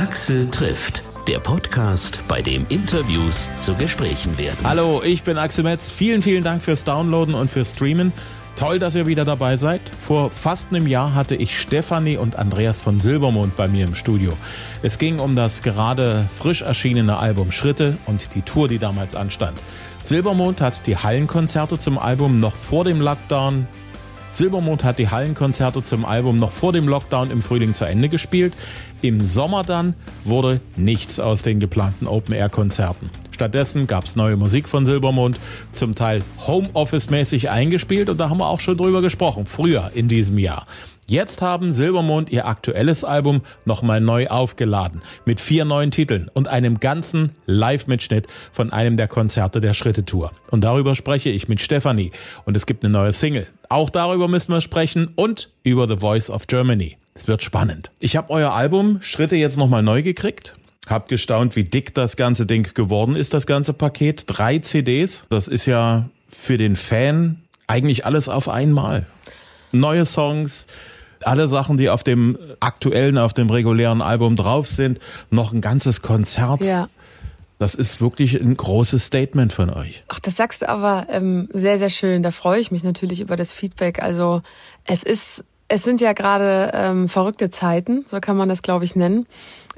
Axel trifft. Der Podcast, bei dem Interviews zu Gesprächen werden. Hallo, ich bin Axel Metz. Vielen, vielen Dank fürs Downloaden und fürs Streamen. Toll, dass ihr wieder dabei seid. Vor fast einem Jahr hatte ich Stefanie und Andreas von Silbermond bei mir im Studio. Es ging um das gerade frisch erschienene Album Schritte und die Tour, die damals anstand. Silbermond hat die Hallenkonzerte zum Album noch vor dem Lockdown Silbermond hat die Hallenkonzerte zum Album noch vor dem Lockdown im Frühling zu Ende gespielt. Im Sommer dann wurde nichts aus den geplanten Open-Air-Konzerten. Stattdessen gab es neue Musik von Silbermond, zum Teil Homeoffice-mäßig eingespielt und da haben wir auch schon drüber gesprochen, früher in diesem Jahr. Jetzt haben Silbermond ihr aktuelles Album nochmal neu aufgeladen mit vier neuen Titeln und einem ganzen Live-Mitschnitt von einem der Konzerte der Schritte-Tour. Und darüber spreche ich mit Stefanie und es gibt eine neue Single. Auch darüber müssen wir sprechen und über The Voice of Germany. Es wird spannend. Ich habe euer Album Schritte jetzt nochmal neu gekriegt. Hab gestaunt, wie dick das ganze Ding geworden ist, das ganze Paket. Drei CDs. Das ist ja für den Fan eigentlich alles auf einmal. Neue Songs, alle Sachen, die auf dem aktuellen, auf dem regulären Album drauf sind, noch ein ganzes Konzert. Ja. Das ist wirklich ein großes Statement von euch. Ach, das sagst du aber ähm, sehr, sehr schön. Da freue ich mich natürlich über das Feedback. Also es ist, es sind ja gerade ähm, verrückte Zeiten, so kann man das, glaube ich, nennen.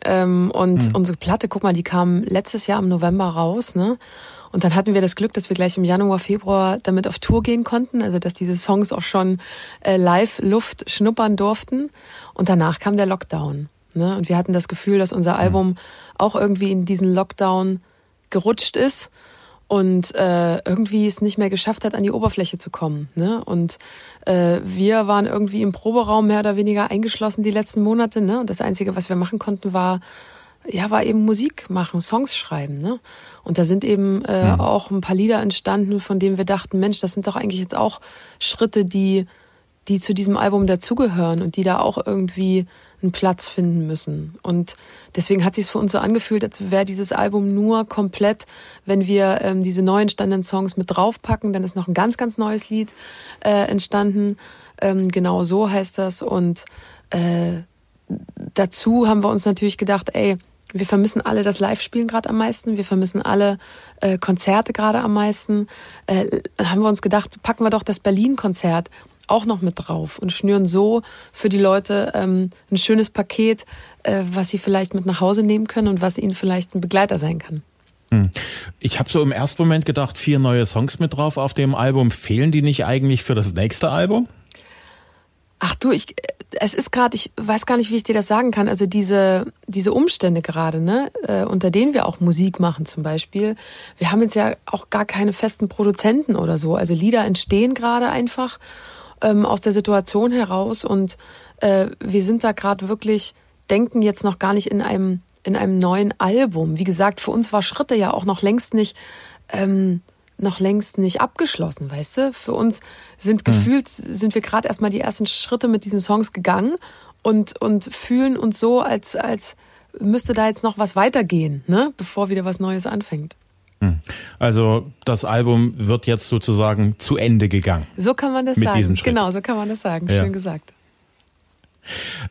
Ähm, und hm. unsere Platte, guck mal, die kam letztes Jahr im November raus, ne? Und dann hatten wir das Glück, dass wir gleich im Januar, Februar damit auf Tour gehen konnten, also dass diese Songs auch schon äh, live Luft schnuppern durften. Und danach kam der Lockdown. Ne? Und wir hatten das Gefühl, dass unser Album auch irgendwie in diesen Lockdown gerutscht ist und äh, irgendwie es nicht mehr geschafft hat, an die Oberfläche zu kommen. Ne? Und äh, wir waren irgendwie im Proberaum mehr oder weniger eingeschlossen die letzten Monate. Ne? Und das Einzige, was wir machen konnten, war ja, war eben Musik machen, Songs schreiben. Ne? Und da sind eben äh, auch ein paar Lieder entstanden, von denen wir dachten, Mensch, das sind doch eigentlich jetzt auch Schritte, die, die zu diesem Album dazugehören und die da auch irgendwie einen Platz finden müssen. Und deswegen hat sich für uns so angefühlt, als wäre dieses Album nur komplett, wenn wir ähm, diese neu entstandenen Songs mit draufpacken. Dann ist noch ein ganz, ganz neues Lied äh, entstanden. Ähm, genau so heißt das. Und äh, dazu haben wir uns natürlich gedacht, ey, wir vermissen alle das Live-Spielen gerade am meisten. Wir vermissen alle äh, Konzerte gerade am meisten. Äh, haben wir uns gedacht, packen wir doch das Berlin-Konzert auch noch mit drauf und schnüren so für die Leute ähm, ein schönes Paket, äh, was sie vielleicht mit nach Hause nehmen können und was ihnen vielleicht ein Begleiter sein kann. Hm. Ich habe so im ersten Moment gedacht, vier neue Songs mit drauf auf dem Album. Fehlen die nicht eigentlich für das nächste Album? Ach du, ich, es ist gerade, ich weiß gar nicht, wie ich dir das sagen kann. Also diese diese Umstände gerade, ne, äh, unter denen wir auch Musik machen zum Beispiel. Wir haben jetzt ja auch gar keine festen Produzenten oder so. Also Lieder entstehen gerade einfach ähm, aus der Situation heraus und äh, wir sind da gerade wirklich denken jetzt noch gar nicht in einem in einem neuen Album. Wie gesagt, für uns war Schritte ja auch noch längst nicht ähm, noch längst nicht abgeschlossen, weißt du? Für uns sind hm. gefühlt, mhm. sind wir gerade erstmal die ersten Schritte mit diesen Songs gegangen und, und fühlen uns so, als, als müsste da jetzt noch was weitergehen, ne? Bevor wieder was Neues anfängt. Hm. Also das Album wird jetzt sozusagen zu Ende gegangen. So kann man das mit sagen. Diesem Schritt. Genau, so kann man das sagen. Ja. Schön gesagt.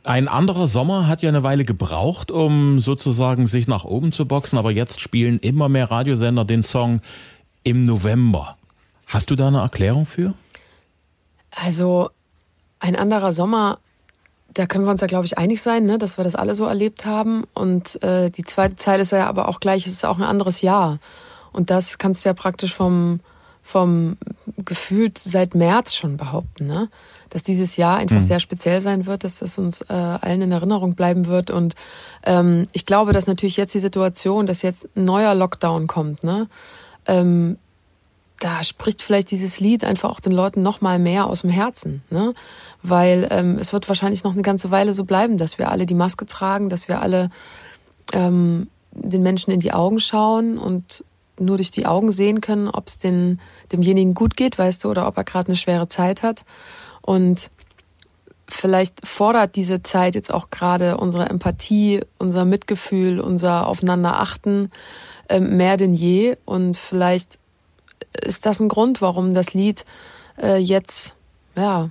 Ein anderer Sommer hat ja eine Weile gebraucht, um sozusagen sich nach oben zu boxen, aber jetzt spielen immer mehr Radiosender den Song im November. Hast du da eine Erklärung für? Also ein anderer Sommer, da können wir uns ja, glaube ich, einig sein, ne, dass wir das alle so erlebt haben. Und äh, die zweite Zeile ist ja aber auch gleich, es ist auch ein anderes Jahr. Und das kannst du ja praktisch vom, vom gefühlt seit März schon behaupten, ne? dass dieses Jahr einfach mhm. sehr speziell sein wird, dass das uns äh, allen in Erinnerung bleiben wird. Und ähm, ich glaube, dass natürlich jetzt die Situation, dass jetzt ein neuer Lockdown kommt, ne? ähm, da spricht vielleicht dieses Lied einfach auch den Leuten noch mal mehr aus dem Herzen, ne? Weil ähm, es wird wahrscheinlich noch eine ganze Weile so bleiben, dass wir alle die Maske tragen, dass wir alle ähm, den Menschen in die Augen schauen und nur durch die Augen sehen können, ob es den, demjenigen gut geht, weißt du, oder ob er gerade eine schwere Zeit hat. Und vielleicht fordert diese Zeit jetzt auch gerade unsere Empathie, unser Mitgefühl, unser Aufeinanderachten äh, mehr denn je. Und vielleicht ist das ein Grund, warum das Lied äh, jetzt ja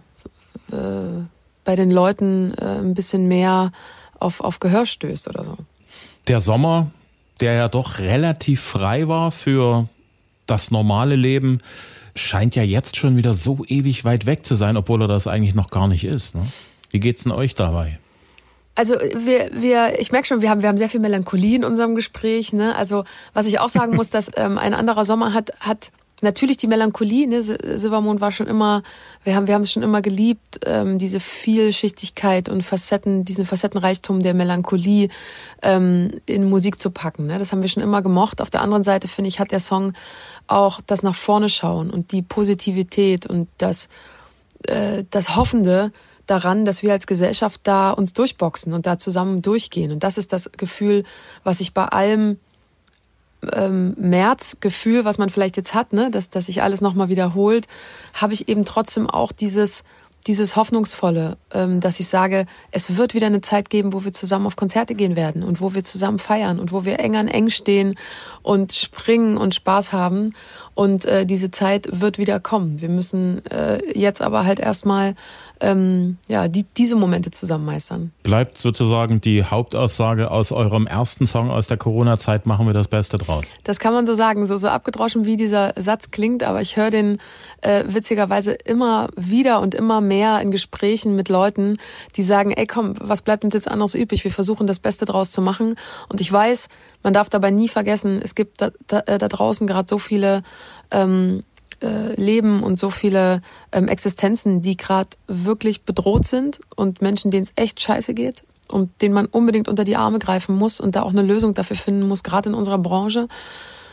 äh, bei den Leuten äh, ein bisschen mehr auf, auf Gehör stößt oder so. Der Sommer, der ja doch relativ frei war für das normale Leben, scheint ja jetzt schon wieder so ewig weit weg zu sein, obwohl er das eigentlich noch gar nicht ist. Ne? Wie geht's denn euch dabei? Also wir, wir, ich merke schon, wir haben, wir haben sehr viel Melancholie in unserem Gespräch. Ne? Also was ich auch sagen muss, dass ähm, ein anderer Sommer hat, hat natürlich die Melancholie. Ne? Silbermond war schon immer, wir haben, wir haben es schon immer geliebt, ähm, diese Vielschichtigkeit und Facetten, diesen Facettenreichtum der Melancholie ähm, in Musik zu packen. Ne? Das haben wir schon immer gemocht. Auf der anderen Seite finde ich, hat der Song auch das nach vorne schauen und die Positivität und das, äh, das Hoffende daran, dass wir als Gesellschaft da uns durchboxen und da zusammen durchgehen. Und das ist das Gefühl, was ich bei allem ähm, Märzgefühl, was man vielleicht jetzt hat, ne, dass, dass sich alles nochmal wiederholt, habe ich eben trotzdem auch dieses, dieses Hoffnungsvolle, ähm, dass ich sage, es wird wieder eine Zeit geben, wo wir zusammen auf Konzerte gehen werden und wo wir zusammen feiern und wo wir eng an eng stehen und springen und Spaß haben. Und äh, diese Zeit wird wieder kommen. Wir müssen äh, jetzt aber halt erstmal ähm, ja, die, diese Momente zusammen meistern. Bleibt sozusagen die Hauptaussage aus eurem ersten Song aus der Corona-Zeit, machen wir das Beste draus. Das kann man so sagen, so, so abgedroschen wie dieser Satz klingt, aber ich höre den äh, witzigerweise immer wieder und immer mehr in Gesprächen mit Leuten, die sagen, ey komm, was bleibt uns jetzt anderes übrig? Wir versuchen das Beste draus zu machen. Und ich weiß, man darf dabei nie vergessen, es gibt da, da, äh, da draußen gerade so viele ähm, äh, Leben und so viele ähm, Existenzen, die gerade wirklich bedroht sind und Menschen, denen es echt scheiße geht und denen man unbedingt unter die Arme greifen muss und da auch eine Lösung dafür finden muss, gerade in unserer Branche.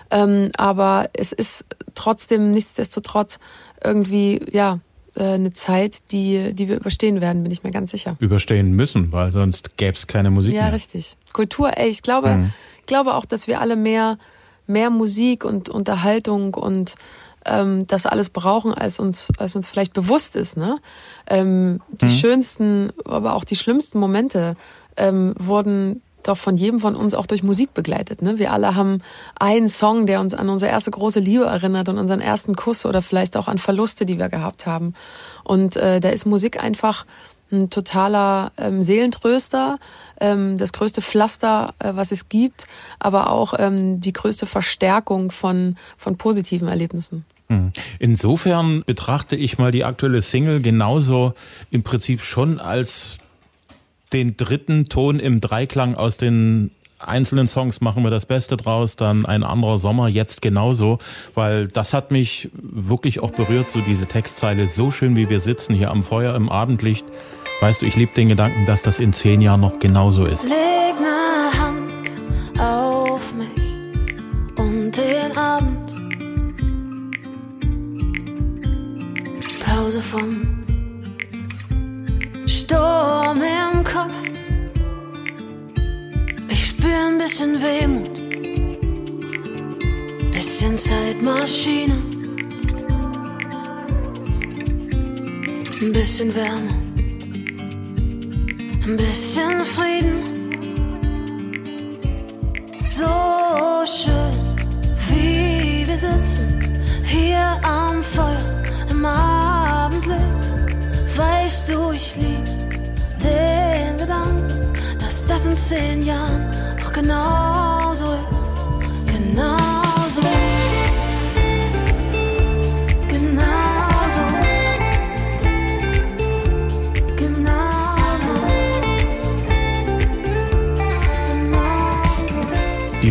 Ähm, aber es ist trotzdem nichtsdestotrotz irgendwie, ja, äh, eine Zeit, die, die wir überstehen werden, bin ich mir ganz sicher. Überstehen müssen, weil sonst gäbe es keine Musik ja, mehr. Ja, richtig. Kultur, ey, ich glaube, mhm. ich glaube auch, dass wir alle mehr, mehr Musik und Unterhaltung und ähm, das alles brauchen, als uns, als uns vielleicht bewusst ist. Ne? Ähm, die mhm. schönsten, aber auch die schlimmsten Momente ähm, wurden doch von jedem von uns auch durch Musik begleitet. Ne? Wir alle haben einen Song, der uns an unsere erste große Liebe erinnert und unseren ersten Kuss oder vielleicht auch an Verluste, die wir gehabt haben. Und äh, da ist Musik einfach ein totaler ähm, Seelentröster, ähm, das größte Pflaster, äh, was es gibt, aber auch ähm, die größte Verstärkung von, von positiven Erlebnissen. Hm. Insofern betrachte ich mal die aktuelle Single genauso im Prinzip schon als den dritten Ton im Dreiklang aus den einzelnen Songs machen wir das Beste draus, dann ein anderer Sommer jetzt genauso, weil das hat mich wirklich auch berührt, so diese Textzeile, so schön wie wir sitzen hier am Feuer im Abendlicht. Weißt du, ich liebe den Gedanken, dass das in zehn Jahren noch genauso ist. Leg eine Hand auf mich und den Abend Pause vom Sturm im Kopf. Ich spür ein bisschen Wehmut, bisschen Zeitmaschine, ein bisschen Wärme, ein bisschen Frieden. So schön, wie wir sitzen hier am Feuer im Abend. Weißt du, ich lieb den Gedanken, dass das in zehn Jahren auch genauso ist.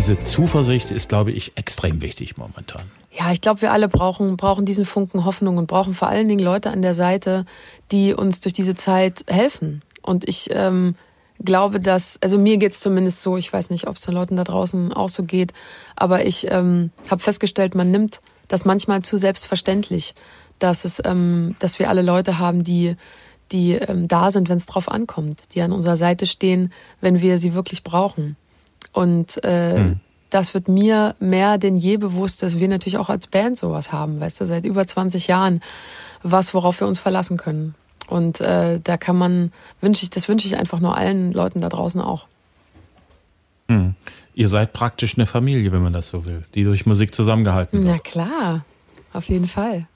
Diese Zuversicht ist, glaube ich, extrem wichtig momentan. Ja, ich glaube, wir alle brauchen, brauchen diesen Funken Hoffnung und brauchen vor allen Dingen Leute an der Seite, die uns durch diese Zeit helfen. Und ich ähm, glaube, dass, also mir geht's zumindest so, ich weiß nicht, ob es den Leuten da draußen auch so geht, aber ich ähm, habe festgestellt, man nimmt das manchmal zu selbstverständlich, dass es, ähm, dass wir alle Leute haben, die die ähm, da sind, wenn es drauf ankommt, die an unserer Seite stehen, wenn wir sie wirklich brauchen. Und äh, hm das wird mir mehr denn je bewusst, dass wir natürlich auch als Band sowas haben, weißt du, seit über 20 Jahren, was, worauf wir uns verlassen können. Und äh, da kann man, wünsche ich, das wünsche ich einfach nur allen Leuten da draußen auch. Hm. Ihr seid praktisch eine Familie, wenn man das so will, die durch Musik zusammengehalten wird. Na klar, auf jeden Fall.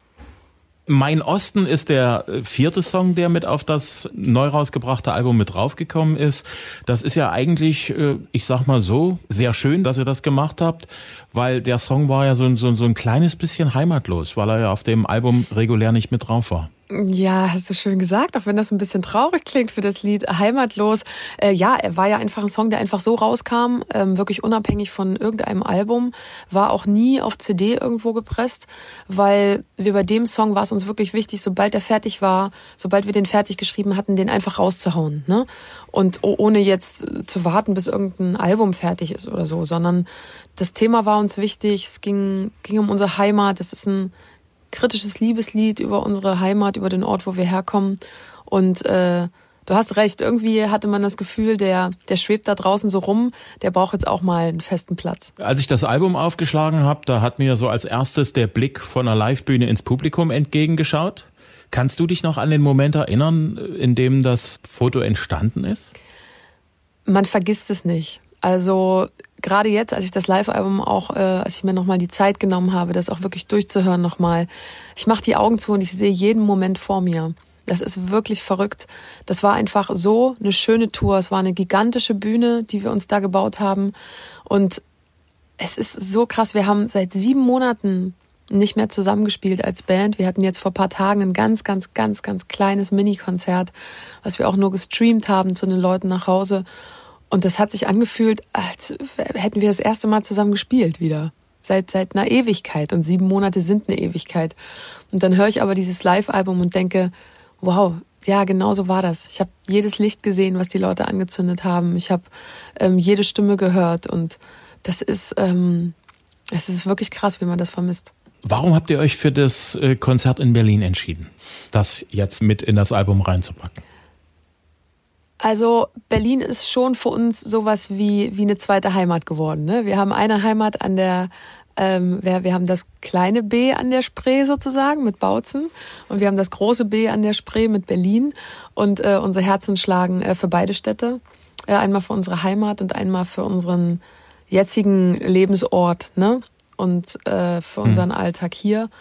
Mein Osten ist der äh, vierte Song, der mit auf das neu rausgebrachte Album mit draufgekommen ist. Das ist ja eigentlich, äh, ich sag mal so, sehr schön, dass ihr das gemacht habt, weil der Song war ja so, so, so ein kleines bisschen heimatlos, weil er ja auf dem Album regulär nicht mit drauf war. Ja, hast du schön gesagt, auch wenn das ein bisschen traurig klingt für das Lied Heimatlos. Äh, ja, er war ja einfach ein Song, der einfach so rauskam, ähm, wirklich unabhängig von irgendeinem Album, war auch nie auf CD irgendwo gepresst, weil wir bei dem Song war es uns wirklich wichtig, sobald er fertig war, sobald wir den fertig geschrieben hatten, den einfach rauszuhauen. Ne? Und ohne jetzt zu warten, bis irgendein Album fertig ist oder so, sondern das Thema war uns wichtig, es ging, ging um unsere Heimat, es ist ein kritisches Liebeslied über unsere Heimat, über den Ort, wo wir herkommen. Und äh, du hast recht, irgendwie hatte man das Gefühl, der, der schwebt da draußen so rum, der braucht jetzt auch mal einen festen Platz. Als ich das Album aufgeschlagen habe, da hat mir so als erstes der Blick von einer Livebühne ins Publikum entgegengeschaut. Kannst du dich noch an den Moment erinnern, in dem das Foto entstanden ist? Man vergisst es nicht. Also gerade jetzt, als ich das Live-Album auch, äh, als ich mir nochmal die Zeit genommen habe, das auch wirklich durchzuhören nochmal, ich mache die Augen zu und ich sehe jeden Moment vor mir. Das ist wirklich verrückt. Das war einfach so eine schöne Tour. Es war eine gigantische Bühne, die wir uns da gebaut haben. Und es ist so krass. Wir haben seit sieben Monaten nicht mehr zusammengespielt als Band. Wir hatten jetzt vor paar Tagen ein ganz, ganz, ganz, ganz kleines Mini-Konzert, was wir auch nur gestreamt haben zu den Leuten nach Hause. Und das hat sich angefühlt, als hätten wir das erste Mal zusammen gespielt wieder. Seit, seit einer Ewigkeit. Und sieben Monate sind eine Ewigkeit. Und dann höre ich aber dieses Live-Album und denke, wow, ja, genau so war das. Ich habe jedes Licht gesehen, was die Leute angezündet haben. Ich habe ähm, jede Stimme gehört. Und das ist, ähm, es ist wirklich krass, wie man das vermisst. Warum habt ihr euch für das äh, Konzert in Berlin entschieden, das jetzt mit in das Album reinzupacken? Also Berlin ist schon für uns sowas wie, wie eine zweite Heimat geworden. Ne? Wir haben eine Heimat an der, ähm, wir, wir haben das kleine B an der Spree sozusagen mit Bautzen und wir haben das große B an der Spree mit Berlin und äh, unsere Herzen schlagen äh, für beide Städte. Äh, einmal für unsere Heimat und einmal für unseren jetzigen Lebensort ne? und äh, für unseren mhm. Alltag hier.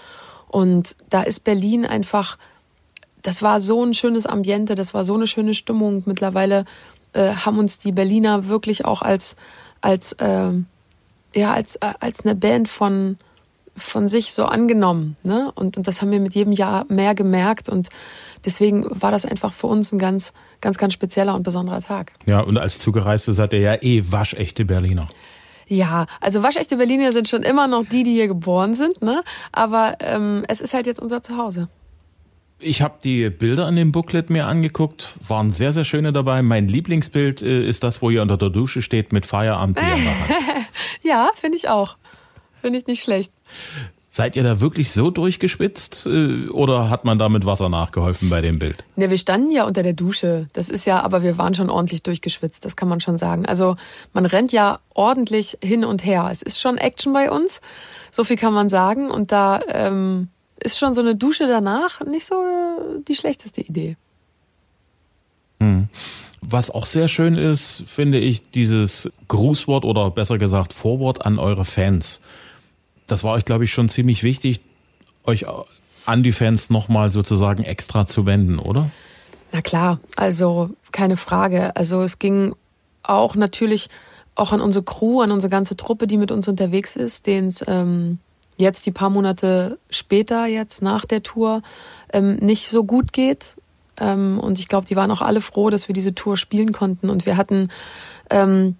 Und da ist Berlin einfach das war so ein schönes Ambiente, das war so eine schöne Stimmung. Mittlerweile äh, haben uns die Berliner wirklich auch als als äh, ja als äh, als eine Band von von sich so angenommen, ne? Und, und das haben wir mit jedem Jahr mehr gemerkt und deswegen war das einfach für uns ein ganz ganz ganz spezieller und besonderer Tag. Ja, und als Zugereiste seid ihr ja eh waschechte Berliner. Ja, also waschechte Berliner sind schon immer noch die, die hier geboren sind, ne? Aber ähm, es ist halt jetzt unser Zuhause. Ich habe die Bilder in dem Booklet mir angeguckt, waren sehr, sehr schöne dabei. Mein Lieblingsbild äh, ist das, wo ihr unter der Dusche steht mit Feierabend. ja, finde ich auch. Finde ich nicht schlecht. Seid ihr da wirklich so durchgespitzt äh, oder hat man da mit Wasser nachgeholfen bei dem Bild? Ne, wir standen ja unter der Dusche. Das ist ja, aber wir waren schon ordentlich durchgeschwitzt, das kann man schon sagen. Also man rennt ja ordentlich hin und her. Es ist schon Action bei uns, so viel kann man sagen. Und da ähm, ist schon so eine Dusche danach nicht so die schlechteste Idee. Hm. Was auch sehr schön ist, finde ich, dieses Grußwort oder besser gesagt Vorwort an eure Fans. Das war euch, glaube ich, schon ziemlich wichtig, euch an die Fans nochmal sozusagen extra zu wenden, oder? Na klar, also keine Frage. Also es ging auch natürlich auch an unsere Crew, an unsere ganze Truppe, die mit uns unterwegs ist, denen es ähm, jetzt die paar Monate später, jetzt nach der Tour, ähm, nicht so gut geht. Ähm, und ich glaube, die waren auch alle froh, dass wir diese Tour spielen konnten. Und wir hatten ähm,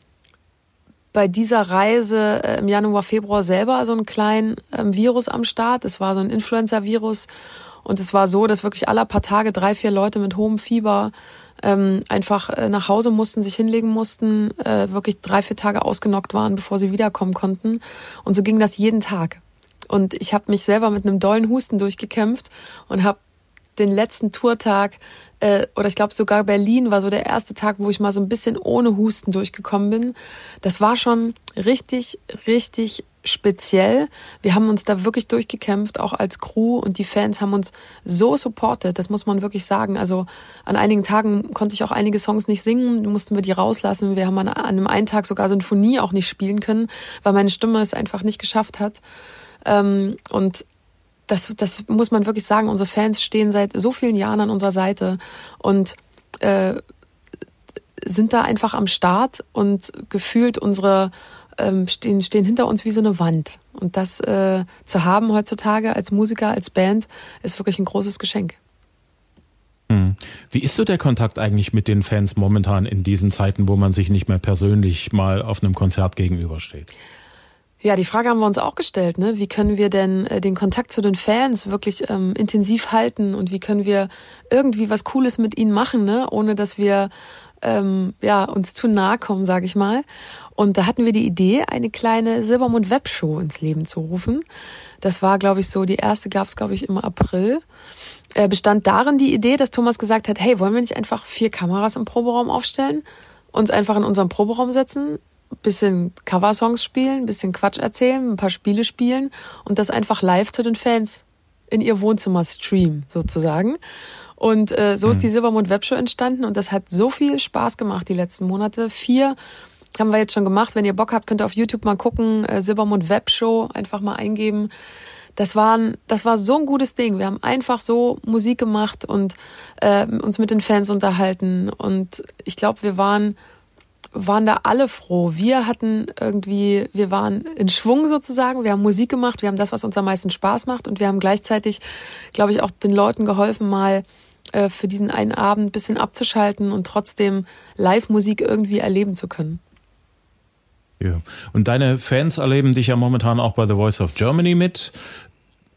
bei dieser Reise äh, im Januar, Februar selber so einen kleinen ähm, Virus am Start. Es war so ein Influenza-Virus. Und es war so, dass wirklich alle paar Tage drei, vier Leute mit hohem Fieber ähm, einfach äh, nach Hause mussten, sich hinlegen mussten, äh, wirklich drei, vier Tage ausgenockt waren, bevor sie wiederkommen konnten. Und so ging das jeden Tag. Und ich habe mich selber mit einem dollen Husten durchgekämpft und habe den letzten Tourtag äh, oder ich glaube sogar Berlin war so der erste Tag, wo ich mal so ein bisschen ohne Husten durchgekommen bin. Das war schon richtig, richtig speziell. Wir haben uns da wirklich durchgekämpft, auch als Crew und die Fans haben uns so supportet, das muss man wirklich sagen. Also an einigen Tagen konnte ich auch einige Songs nicht singen, mussten wir die rauslassen. Wir haben an einem einen Tag sogar Sinfonie auch nicht spielen können, weil meine Stimme es einfach nicht geschafft hat. Ähm, und das, das muss man wirklich sagen, unsere Fans stehen seit so vielen Jahren an unserer Seite und äh, sind da einfach am Start und gefühlt unsere ähm, stehen, stehen hinter uns wie so eine Wand. Und das äh, zu haben heutzutage als Musiker, als Band, ist wirklich ein großes Geschenk. Hm. Wie ist so der Kontakt eigentlich mit den Fans momentan in diesen Zeiten, wo man sich nicht mehr persönlich mal auf einem Konzert gegenübersteht? Ja, die Frage haben wir uns auch gestellt. Ne? Wie können wir denn äh, den Kontakt zu den Fans wirklich ähm, intensiv halten und wie können wir irgendwie was Cooles mit ihnen machen, ne? ohne dass wir ähm, ja uns zu nahe kommen, sage ich mal. Und da hatten wir die Idee, eine kleine Silbermond Webshow ins Leben zu rufen. Das war, glaube ich, so die erste gab es, glaube ich, im April. Äh, bestand darin die Idee, dass Thomas gesagt hat, hey, wollen wir nicht einfach vier Kameras im Proberaum aufstellen, uns einfach in unserem Proberaum setzen, bisschen Coversongs spielen, bisschen Quatsch erzählen, ein paar Spiele spielen und das einfach live zu den Fans in ihr Wohnzimmer streamen, sozusagen. Und äh, so ist mhm. die Silbermond Webshow entstanden und das hat so viel Spaß gemacht die letzten Monate. Vier haben wir jetzt schon gemacht. Wenn ihr Bock habt, könnt ihr auf YouTube mal gucken. Äh, Silbermond Webshow einfach mal eingeben. Das war, das war so ein gutes Ding. Wir haben einfach so Musik gemacht und äh, uns mit den Fans unterhalten. Und ich glaube, wir waren waren da alle froh. Wir hatten irgendwie, wir waren in Schwung sozusagen. Wir haben Musik gemacht, wir haben das, was uns am meisten Spaß macht und wir haben gleichzeitig, glaube ich, auch den Leuten geholfen, mal äh, für diesen einen Abend ein bisschen abzuschalten und trotzdem Live-Musik irgendwie erleben zu können. Ja. Und deine Fans erleben dich ja momentan auch bei The Voice of Germany mit.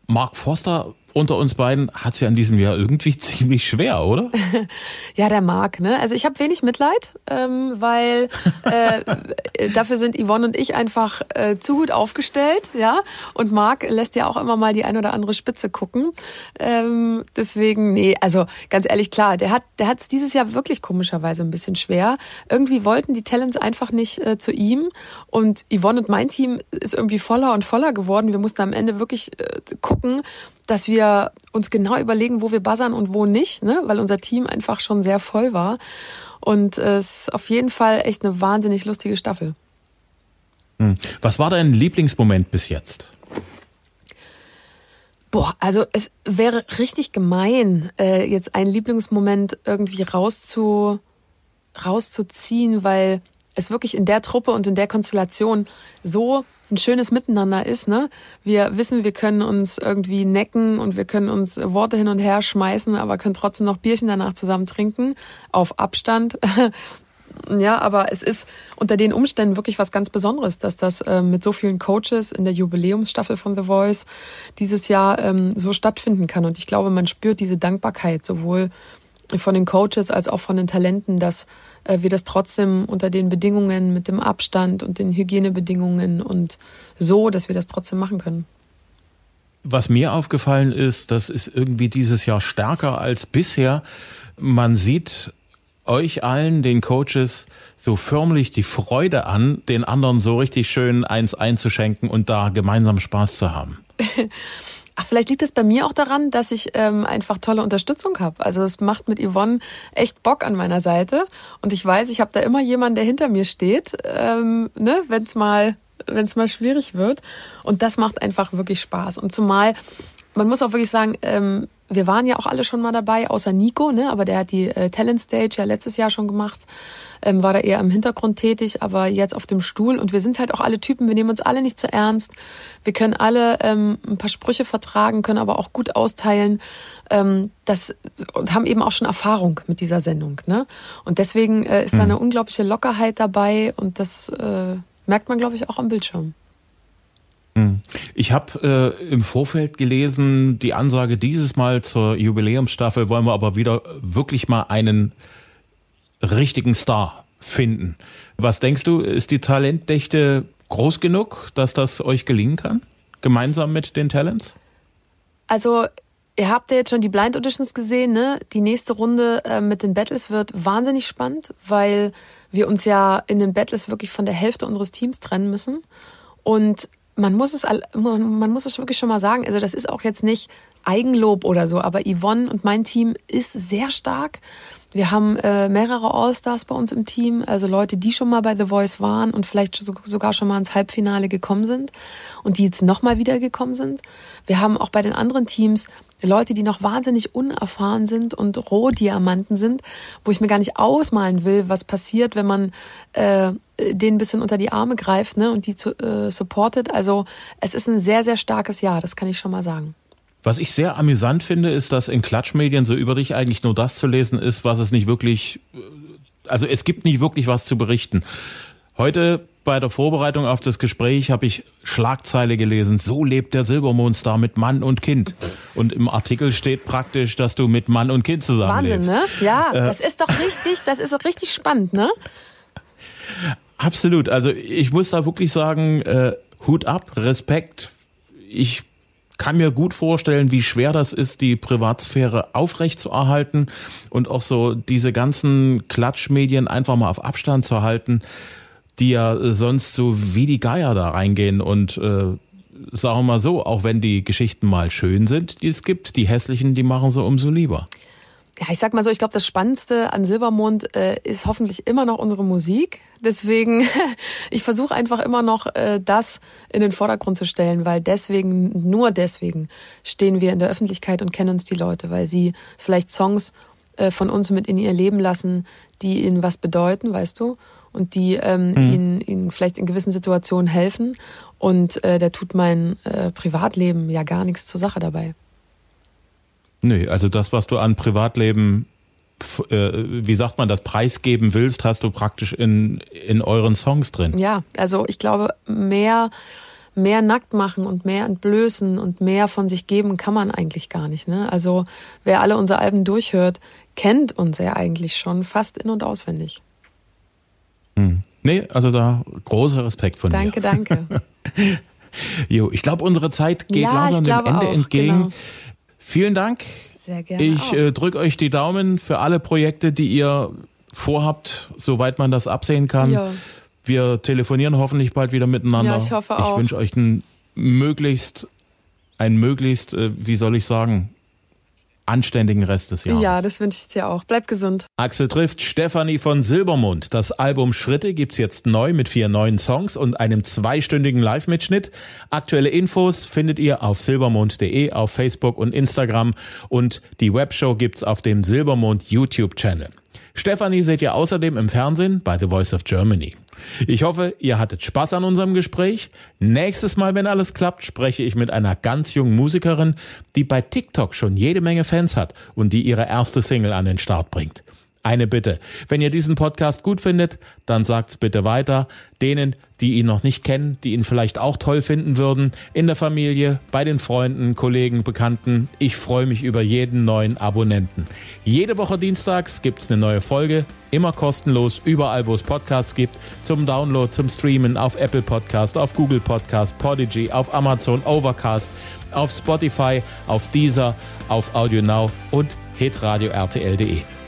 Mark Forster unter uns beiden hat es ja in diesem Jahr irgendwie ziemlich schwer, oder? ja, der Marc, ne? Also ich habe wenig Mitleid, ähm, weil äh, dafür sind Yvonne und ich einfach äh, zu gut aufgestellt, ja. Und Marc lässt ja auch immer mal die ein oder andere Spitze gucken. Ähm, deswegen, nee, also ganz ehrlich, klar, der hat der hat's dieses Jahr wirklich komischerweise ein bisschen schwer. Irgendwie wollten die Talents einfach nicht äh, zu ihm und Yvonne und mein Team ist irgendwie voller und voller geworden. Wir mussten am Ende wirklich äh, gucken, dass wir uns genau überlegen, wo wir buzzern und wo nicht, ne? weil unser Team einfach schon sehr voll war. Und es ist auf jeden Fall echt eine wahnsinnig lustige Staffel. Hm. Was war dein Lieblingsmoment bis jetzt? Boah, also es wäre richtig gemein, äh, jetzt einen Lieblingsmoment irgendwie rauszu, rauszuziehen, weil es wirklich in der Truppe und in der Konstellation so ein schönes Miteinander ist. Ne? Wir wissen, wir können uns irgendwie necken und wir können uns Worte hin und her schmeißen, aber können trotzdem noch Bierchen danach zusammen trinken, auf Abstand. ja, aber es ist unter den Umständen wirklich was ganz Besonderes, dass das äh, mit so vielen Coaches in der Jubiläumsstaffel von The Voice dieses Jahr ähm, so stattfinden kann. Und ich glaube, man spürt diese Dankbarkeit sowohl von den Coaches als auch von den Talenten, dass äh, wir das trotzdem unter den Bedingungen mit dem Abstand und den Hygienebedingungen und so, dass wir das trotzdem machen können. Was mir aufgefallen ist, das ist irgendwie dieses Jahr stärker als bisher. Man sieht euch allen, den Coaches, so förmlich die Freude an, den anderen so richtig schön eins einzuschenken und da gemeinsam Spaß zu haben. Ach, vielleicht liegt es bei mir auch daran, dass ich ähm, einfach tolle Unterstützung habe. Also es macht mit Yvonne echt Bock an meiner Seite. Und ich weiß, ich habe da immer jemanden, der hinter mir steht, ähm, ne, wenn es mal, wenn's mal schwierig wird. Und das macht einfach wirklich Spaß. Und zumal, man muss auch wirklich sagen, ähm, wir waren ja auch alle schon mal dabei, außer Nico, ne? aber der hat die äh, Talent Stage ja letztes Jahr schon gemacht, ähm, war da eher im Hintergrund tätig, aber jetzt auf dem Stuhl. Und wir sind halt auch alle Typen, wir nehmen uns alle nicht zu ernst. Wir können alle ähm, ein paar Sprüche vertragen, können aber auch gut austeilen. Ähm, das, und haben eben auch schon Erfahrung mit dieser Sendung. Ne? Und deswegen äh, ist da eine mhm. unglaubliche Lockerheit dabei und das äh, merkt man, glaube ich, auch am Bildschirm. Hm. Ich habe äh, im Vorfeld gelesen, die Ansage dieses Mal zur Jubiläumsstaffel wollen wir aber wieder wirklich mal einen richtigen Star finden. Was denkst du, ist die Talentdichte groß genug, dass das euch gelingen kann? Gemeinsam mit den Talents? Also, ihr habt ja jetzt schon die Blind Auditions gesehen, ne? Die nächste Runde äh, mit den Battles wird wahnsinnig spannend, weil wir uns ja in den Battles wirklich von der Hälfte unseres Teams trennen müssen. Und man muss es, man muss es wirklich schon mal sagen. Also das ist auch jetzt nicht Eigenlob oder so, aber Yvonne und mein Team ist sehr stark. Wir haben äh, mehrere All-Stars bei uns im Team, also Leute, die schon mal bei The Voice waren und vielleicht so, sogar schon mal ins Halbfinale gekommen sind und die jetzt nochmal wieder gekommen sind. Wir haben auch bei den anderen Teams Leute, die noch wahnsinnig unerfahren sind und Rohdiamanten sind, wo ich mir gar nicht ausmalen will, was passiert, wenn man äh, denen ein bisschen unter die Arme greift ne, und die zu, äh, supportet. Also es ist ein sehr, sehr starkes Jahr, das kann ich schon mal sagen. Was ich sehr amüsant finde, ist, dass in Klatschmedien so über dich eigentlich nur das zu lesen ist, was es nicht wirklich, also es gibt nicht wirklich was zu berichten. Heute bei der Vorbereitung auf das Gespräch habe ich Schlagzeile gelesen, so lebt der Silbermondstar mit Mann und Kind. Und im Artikel steht praktisch, dass du mit Mann und Kind zusammenlebst. Wahnsinn, ne? Ja, äh, das ist doch richtig, das ist doch richtig spannend, ne? Absolut. Also ich muss da wirklich sagen, äh, Hut ab, Respekt. Ich kann mir gut vorstellen, wie schwer das ist, die Privatsphäre aufrechtzuerhalten und auch so diese ganzen Klatschmedien einfach mal auf Abstand zu halten, die ja sonst so wie die Geier da reingehen und äh, sagen wir mal so, auch wenn die Geschichten mal schön sind, die es gibt, die hässlichen, die machen sie umso lieber. Ja, ich sag mal so, ich glaube, das Spannendste an Silbermond äh, ist hoffentlich immer noch unsere Musik. Deswegen, ich versuche einfach immer noch äh, das in den Vordergrund zu stellen, weil deswegen, nur deswegen stehen wir in der Öffentlichkeit und kennen uns die Leute, weil sie vielleicht Songs äh, von uns mit in ihr Leben lassen, die ihnen was bedeuten, weißt du? Und die ähm, mhm. ihnen, ihnen vielleicht in gewissen Situationen helfen. Und äh, da tut mein äh, Privatleben ja gar nichts zur Sache dabei. Nö, also das, was du an Privatleben, äh, wie sagt man das, preisgeben willst, hast du praktisch in, in euren Songs drin. Ja, also ich glaube, mehr, mehr nackt machen und mehr entblößen und mehr von sich geben kann man eigentlich gar nicht. Ne? Also wer alle unsere Alben durchhört, kennt uns ja eigentlich schon fast in- und auswendig. Hm. Nee, also da großer Respekt von danke, dir. Danke, danke. jo, ich glaube, unsere Zeit geht ja, langsam dem Ende auch, entgegen. Genau. Vielen Dank. Sehr gerne. Ich äh, drücke euch die Daumen für alle Projekte, die ihr vorhabt, soweit man das absehen kann. Ja. Wir telefonieren hoffentlich bald wieder miteinander. Ja, ich hoffe auch. Ich wünsche euch ein möglichst, ein möglichst, äh, wie soll ich sagen, anständigen Rest des Jahres. Ja, das wünsche ich dir auch. Bleib gesund. Axel trifft Stefanie von Silbermond. Das Album Schritte gibt's jetzt neu mit vier neuen Songs und einem zweistündigen Live-Mitschnitt. Aktuelle Infos findet ihr auf silbermond.de, auf Facebook und Instagram und die Webshow gibt's auf dem Silbermond YouTube-Channel. Stefanie seht ihr außerdem im Fernsehen bei The Voice of Germany. Ich hoffe, ihr hattet Spaß an unserem Gespräch. Nächstes Mal, wenn alles klappt, spreche ich mit einer ganz jungen Musikerin, die bei TikTok schon jede Menge Fans hat und die ihre erste Single an den Start bringt. Eine Bitte. Wenn ihr diesen Podcast gut findet, dann sagt's bitte weiter. Denen, die ihn noch nicht kennen, die ihn vielleicht auch toll finden würden, in der Familie, bei den Freunden, Kollegen, Bekannten. Ich freue mich über jeden neuen Abonnenten. Jede Woche dienstags gibt's eine neue Folge. Immer kostenlos, überall, wo es Podcasts gibt. Zum Download, zum Streamen auf Apple Podcast, auf Google Podcast, Podigy, auf Amazon, Overcast, auf Spotify, auf Deezer, auf AudioNow und hitradio RTL.de.